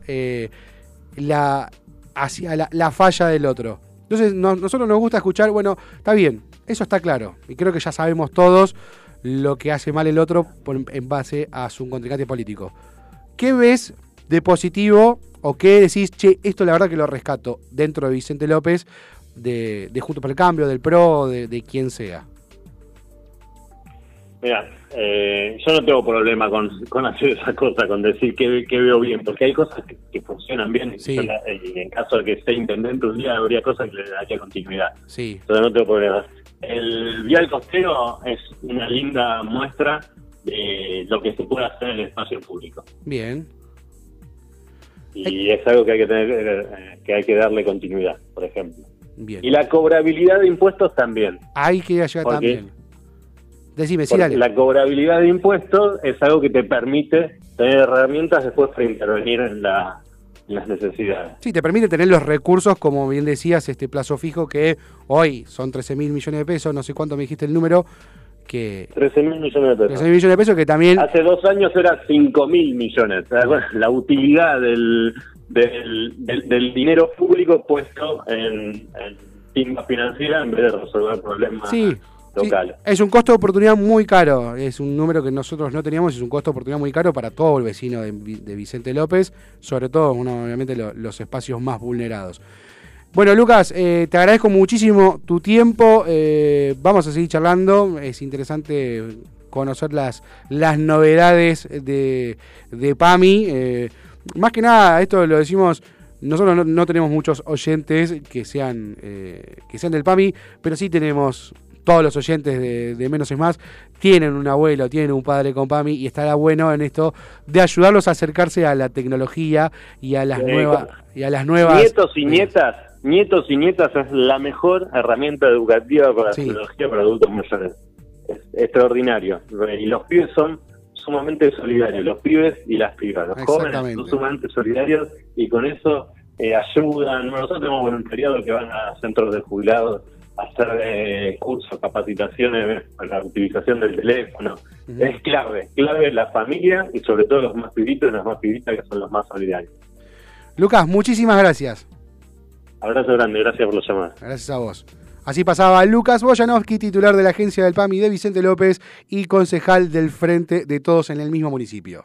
la hacia la falla del otro. Entonces no- nosotros nos gusta escuchar, bueno, está bien, eso está claro. Y creo que ya sabemos todos lo que hace mal el otro por- en base a su contrincante político. ¿Qué ves de positivo o qué decís, che, esto la verdad que lo rescato dentro de Vicente López, de, de Juntos por el Cambio, del PRO, de, de quien sea? Mira, eh, yo no tengo problema con, con hacer esa cosa, con decir que, que veo bien, porque hay cosas que, que funcionan bien y, Sí. yo y en caso de que sea intendente un día habría cosas que le daría continuidad. Sí, Entonces no tengo problema. El vial costero es una linda muestra de lo que se puede hacer en el espacio público. bien. Y es algo que hay que tener, eh, que hay que darle continuidad, por ejemplo. Bien. Y la cobrabilidad de impuestos también. Ahí quería llegar también. Decime, sí, dale. la cobrabilidad de impuestos es algo que te permite tener herramientas después para intervenir en, la- en las necesidades. Sí, te permite tener los recursos, como bien decías, este plazo fijo que hoy son 13 mil millones de pesos, no sé cuánto me dijiste el número, que 13 mil millones de 13 pesos. mil millones de pesos que también... Hace dos años era 5 mil millones. La utilidad del, del, del- del dinero público puesto en, en financiera en vez de resolver problemas Sí, sí, es un costo de oportunidad muy caro, es un número que nosotros no teníamos, es un costo de oportunidad muy caro para todo el vecino de, Vi- de Vicente López, sobre todo, uno, obviamente, lo- los espacios más vulnerados. Bueno, Lucas, eh, te agradezco muchísimo tu tiempo, eh, vamos a seguir charlando, es interesante conocer las, las novedades de, de PAMI, eh, más que nada, esto lo decimos... Nosotros no, no tenemos muchos oyentes que sean eh, que sean del PAMI, pero sí tenemos todos los oyentes de, de Menos es Más tienen un abuelo, tienen un padre con PAMI y estará bueno en esto de ayudarlos a acercarse a la tecnología y a las Sí, nuevas y a las nuevas Nietos y nietas, nietos y nietas es la mejor herramienta educativa para la tecnología para adultos mayores. Es extraordinario. Y los pibes son sumamente solidarios, los pibes y las pibas. Los jóvenes son sumamente solidarios y con eso eh, ayudan. Nosotros tenemos voluntariado que van a centros de jubilados hacer eh, cursos, capacitaciones para la utilización del teléfono. Es clave, clave la familia y sobre todo los más pibitos y las más pibitas que son los más solidarios. Lucas, muchísimas gracias. Abrazo grande, gracias por la llamada. Gracias a vos. Así pasaba Lucas Boyanowski, titular de la agencia del PAMI de Vicente López y concejal del Frente de Todos en el mismo municipio.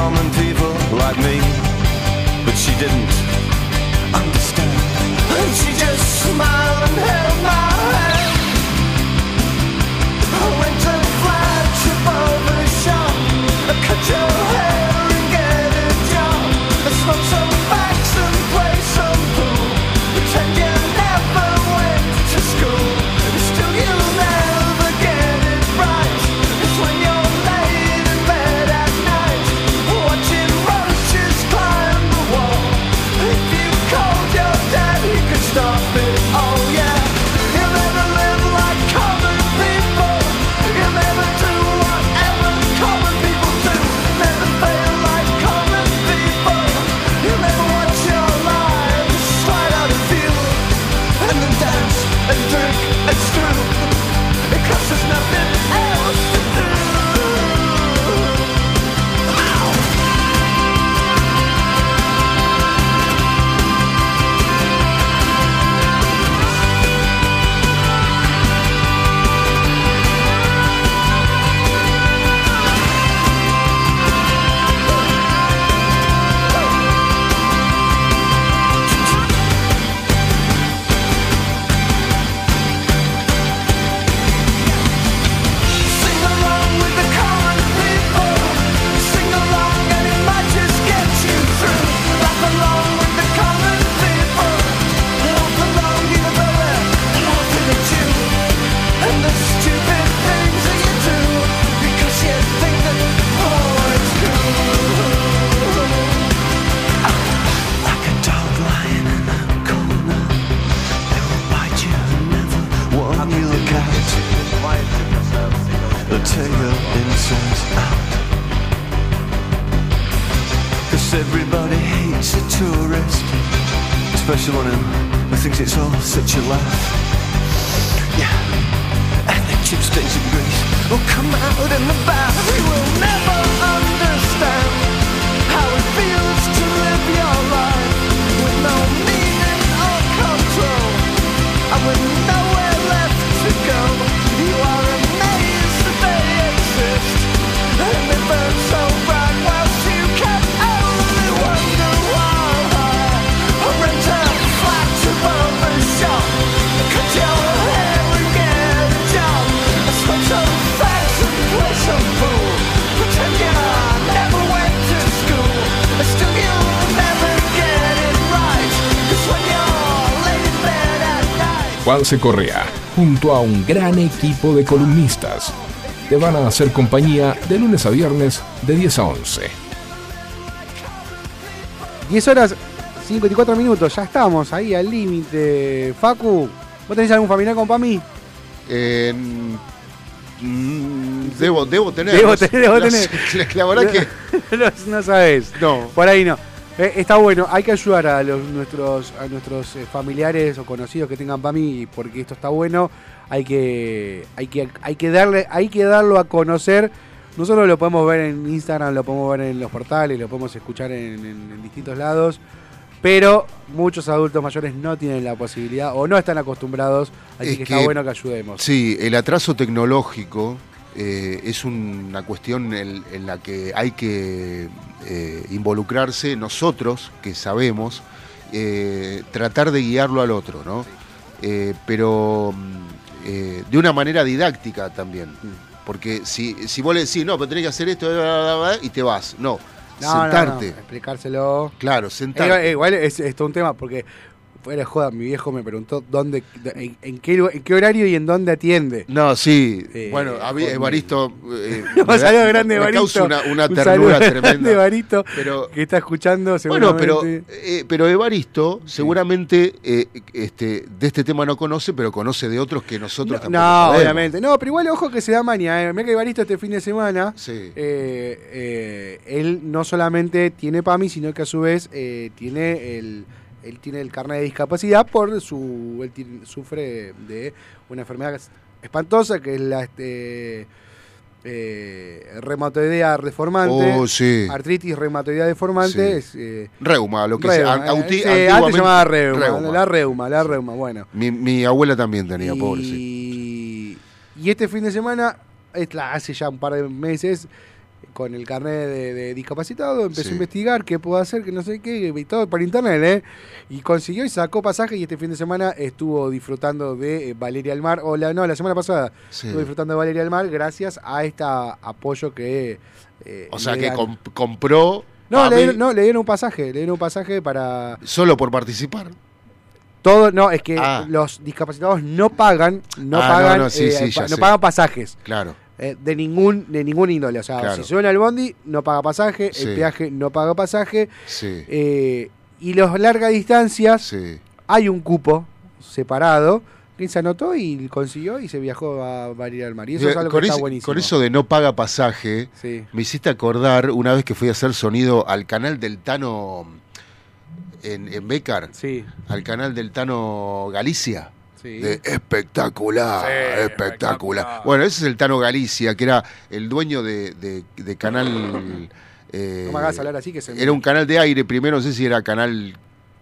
common people like me. But she didn't understand. And she just smiled and held my Especially one who thinks it's all such a laugh. Yeah. And the chip stains in grease will come out in the bath. You will never understand how it feels to live your life with no meaning or control. Juanse Correa, junto a un gran equipo de columnistas, te van a hacer compañía de lunes a viernes de 10 a 11. 10 horas 54 minutos, ya estamos ahí al límite. Facu, ¿vos tenés algún familiar con Pami? Eh, mm, debo, debo tener. Debo tener, debo la- tener. La, la verdad que. no, no sabes. No. Por ahí no. Eh, está bueno, hay que ayudar a los, nuestros, a nuestros eh, familiares o conocidos que tengan PAMI porque esto está bueno. Hay que, hay que, hay que darle, hay que darlo a conocer. Nosotros lo podemos ver en Instagram, lo podemos ver en los portales, lo podemos escuchar en, en- en distintos lados. Pero muchos adultos mayores no tienen la posibilidad o no están acostumbrados, así Es que, está que- bueno que ayudemos. Sí, el atraso tecnológico eh, es una cuestión en, en la que hay que eh, involucrarse nosotros, que sabemos, eh, tratar de guiarlo al otro, ¿no? Pero mm, de una manera didáctica también, Porque si, si vos le decís, no, pero tenés que hacer esto, y te vas. No, sentarte. no, explicárselo. Claro, sentarte. eh, igual es, es todo un tema porque fuera de joda, mi viejo me preguntó dónde, en, en qué, en qué horario y en dónde atiende. No, sí. Eh, bueno, a mí, con- Evaristo. eh, da- saludo grande, me Evaristo. causa una, una Un ternura grande, tremenda. Evaristo, Pero, que está escuchando bueno, pero, seguramente. eh, pero Evaristo seguramente eh, este, de este tema no conoce, pero conoce de otros que nosotros no, tampoco no, sabemos. obviamente. No, pero igual ojo que se da maña. Eh. Mira que Evaristo este fin de semana, Sí. él no solamente tiene PAMI, sino que a su vez tiene el él tiene el carnet de discapacidad por su él tiene- sufre de una enfermedad espantosa que es la este, eh, reumatoidea deformante, Oh, sí. artritis reumatoidea deformante, Sí. es, eh, Reuma, lo que reuma, sea. Auti- eh, sí, antes llamaba reuma, reuma. la reuma, la reuma, bueno. Mi, mi abuela también tenía, y, pobre, sí. y este fin de semana, es la- hace ya un par de meses, con el carnet de, de discapacitado, empezó Sí. a investigar qué puedo hacer, que no sé qué, y todo por internet, ¿eh? Y consiguió y sacó pasaje y este fin de semana estuvo disfrutando de eh, Valeria del Mar, o la, no, la semana pasada, Sí. estuvo disfrutando de Valeria del Mar gracias a este apoyo que... eh, O sea que dan. comp- compró No, le dieron, no, le dieron un pasaje, le dieron un pasaje para... solo por participar. Todo, no, es que Ah. los discapacitados no pagan, no Ah, no, pagan, no, sí, eh, sí, pa- ya no sé. pagan pasajes. Claro. Eh, de ningún de ningún índole. O sea, Claro. si suben al bondi, no paga pasaje, Sí. el peaje no paga pasaje. Sí. eh, y los largas distancias, Sí. hay un cupo separado. que se anotó y consiguió y se viajó a Valeria del Mar. Y eso es algo que está ese- buenísimo. con eso de no paga pasaje, me hiciste acordar una vez que fui a hacer sonido al canal del Tano en, en Becar, Sí, al canal del Tano Galicia. Sí. De espectacular, Sí, espectacular. espectacular. Bueno, ese es el Tano Galicia, que era el dueño de, de- de canal. eh, no me hagas hablar así que se me- Era un canal de aire, primero no sé si era canal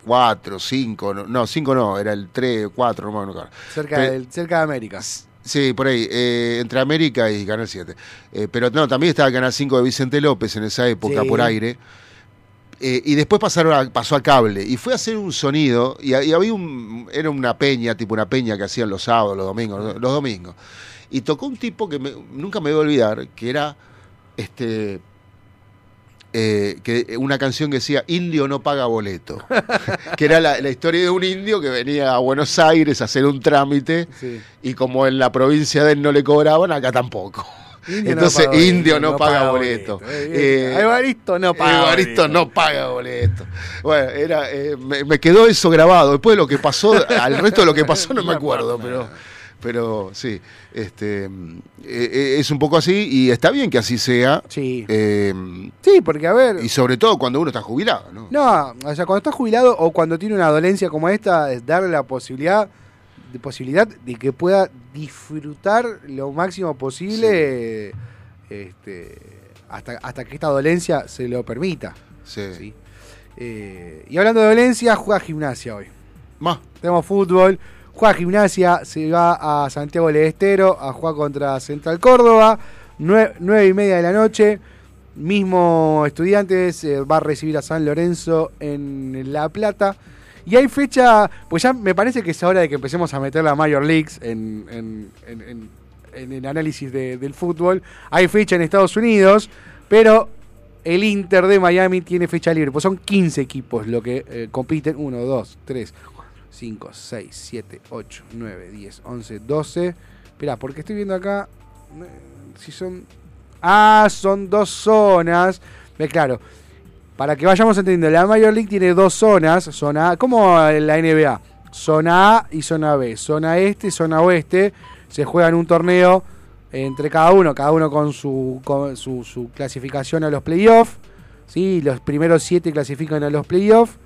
4, 5, no, no 5 no, era el 3, 4, no me acuerdo. cerca, Pe- del- cerca de América. Sí, por ahí, eh, entre América y Canal 7. Eh, pero no, también estaba Canal 5 de Vicente López en esa época, Sí. por aire. Eh, y después pasaron a- pasó a cable. Y fue a hacer un sonido. Y, y había un. Era una peña, tipo una peña que hacían los sábados, los domingos. Los domingos. Y tocó un tipo que me- nunca me voy a olvidar, que era. Este. eh, que una canción que decía Indio no paga boleto. que era la, la historia de un indio que venía a Buenos Aires a hacer un trámite Sí. y como en la provincia de él no le cobraban, acá tampoco. Indio Entonces, indio no, paga boleto. Eh, Eh, Evaristo no paga Evaristo boleto. no paga boleto. Bueno, era, eh, me, me quedó eso grabado. Después de lo que pasó, al resto de lo que pasó no me acuerdo, pero, pero sí, este, eh, es un poco así y está bien que así sea. Sí. eh, Sí, porque a ver. y sobre todo cuando uno está jubilado, ¿no? No, o sea, cuando estás jubilado o cuando tiene una dolencia como esta, es darle la posibilidad de posibilidad de que pueda disfrutar lo máximo posible este, hasta, hasta que esta dolencia se lo permita. Sí. ¿sí? Eh, y hablando de dolencia, juega gimnasia hoy. Más. Tenemos fútbol, juega gimnasia, se va a Santiago del Estero a jugar contra Central Córdoba, nue- nueve y media de la noche. Mismo Estudiantes eh, va a recibir a San Lorenzo en La Plata. Y hay fecha, pues ya me parece que es hora de que empecemos a meter la Major Leagues en, en- en- en- el análisis de- del fútbol. Hay fecha en Estados Unidos, pero el Inter de Miami tiene fecha libre. Pues son 15 equipos lo que eh, compiten. 1, 2, 3, 5, 6, 7, 8, 9, 10, 11, 12. Esperá, porque estoy viendo acá eh, si son... Ah, son dos zonas. Claro, para que vayamos entendiendo, la Major League tiene dos zonas. Zona como la NBA. Zona A y zona B. Zona este y zona oeste. Se juegan un torneo entre cada uno, cada uno con su, su, clasificación a los playoffs. ¿sí? Los primeros siete clasifican a los playoffs.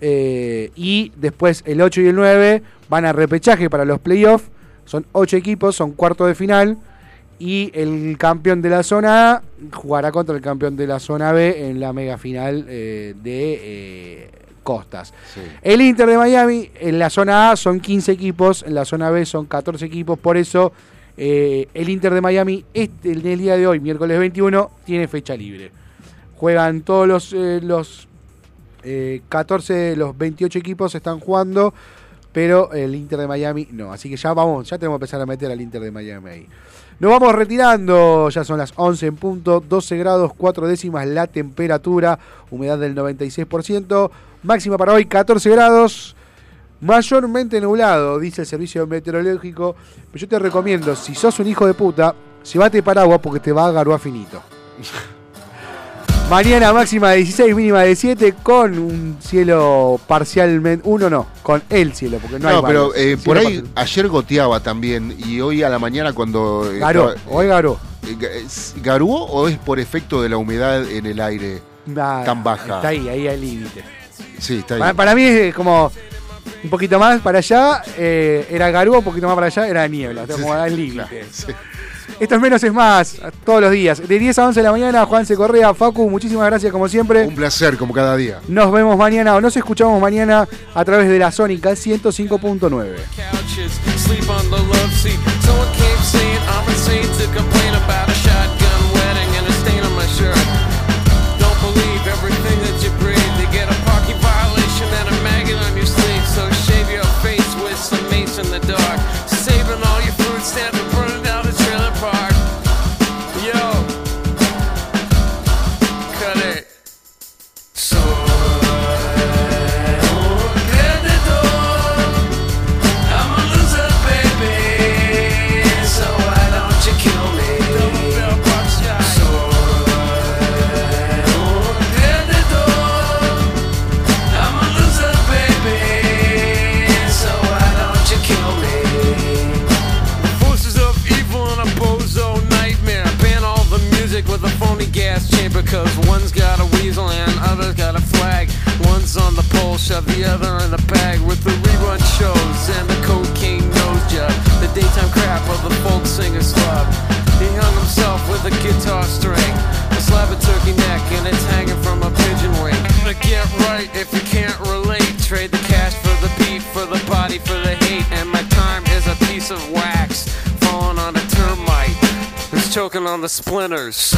Eh, y después el 8 y el 9 van a repechaje para los playoffs. Son 8 equipos, son cuartos de final. Y el campeón de la zona A jugará contra el campeón de la zona B en la mega final eh, de eh, Costas. Sí. El Inter de Miami en la zona A son 15 equipos, en la zona B son 14 equipos, por eso eh, el Inter de Miami este, en el día de hoy, miércoles 21, tiene fecha libre. Juegan todos los, eh, los eh, 14 de los 28 equipos están jugando, pero el Inter de Miami no. Así que ya vamos, ya tenemos que empezar a meter al Inter de Miami ahí. Nos vamos retirando, ya son las 11 en punto, 12 grados 4 décimas la temperatura, humedad del 96%, máxima para hoy 14 grados, mayormente nublado, dice el servicio meteorológico. Pero yo te recomiendo, si sos un hijo de puta, llévate paraguas porque te va a agarrar finito. Mañana máxima de 16, mínima de 7, con un cielo parcialmente. Uno no, con el cielo, porque no, No, hay pero eh, por ahí parcial. ayer goteaba también y hoy a la mañana cuando... eh, Garó, estaba- hoy garó. eh, ga- es- ¿Garuó o es por efecto de la humedad en el aire? Nada, Tan baja. Está ahí, ahí al límite. Sí, está ahí. Para, para mí es como un poquito más para allá eh, era garúa, un poquito más para allá era niebla. Está como al límite. Sí. Esto es menos es más, todos los días. De 10 a 11 de la mañana, Juan C. Correa, Facu, muchísimas gracias como siempre. Un placer, como cada día. Nos vemos mañana o nos escuchamos mañana a través de la Sónica 105.9. Who's choking on the splinters.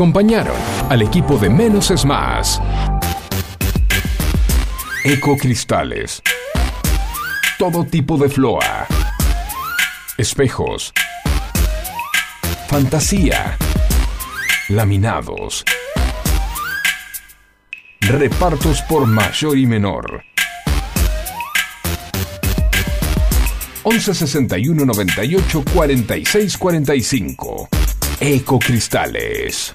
Acompañaron al equipo de Menos es Más. Ecocristales. Todo tipo de floa. Espejos. Fantasía. Laminados. Repartos por mayor y menor. 11 61 98 46 45. Ecocristales.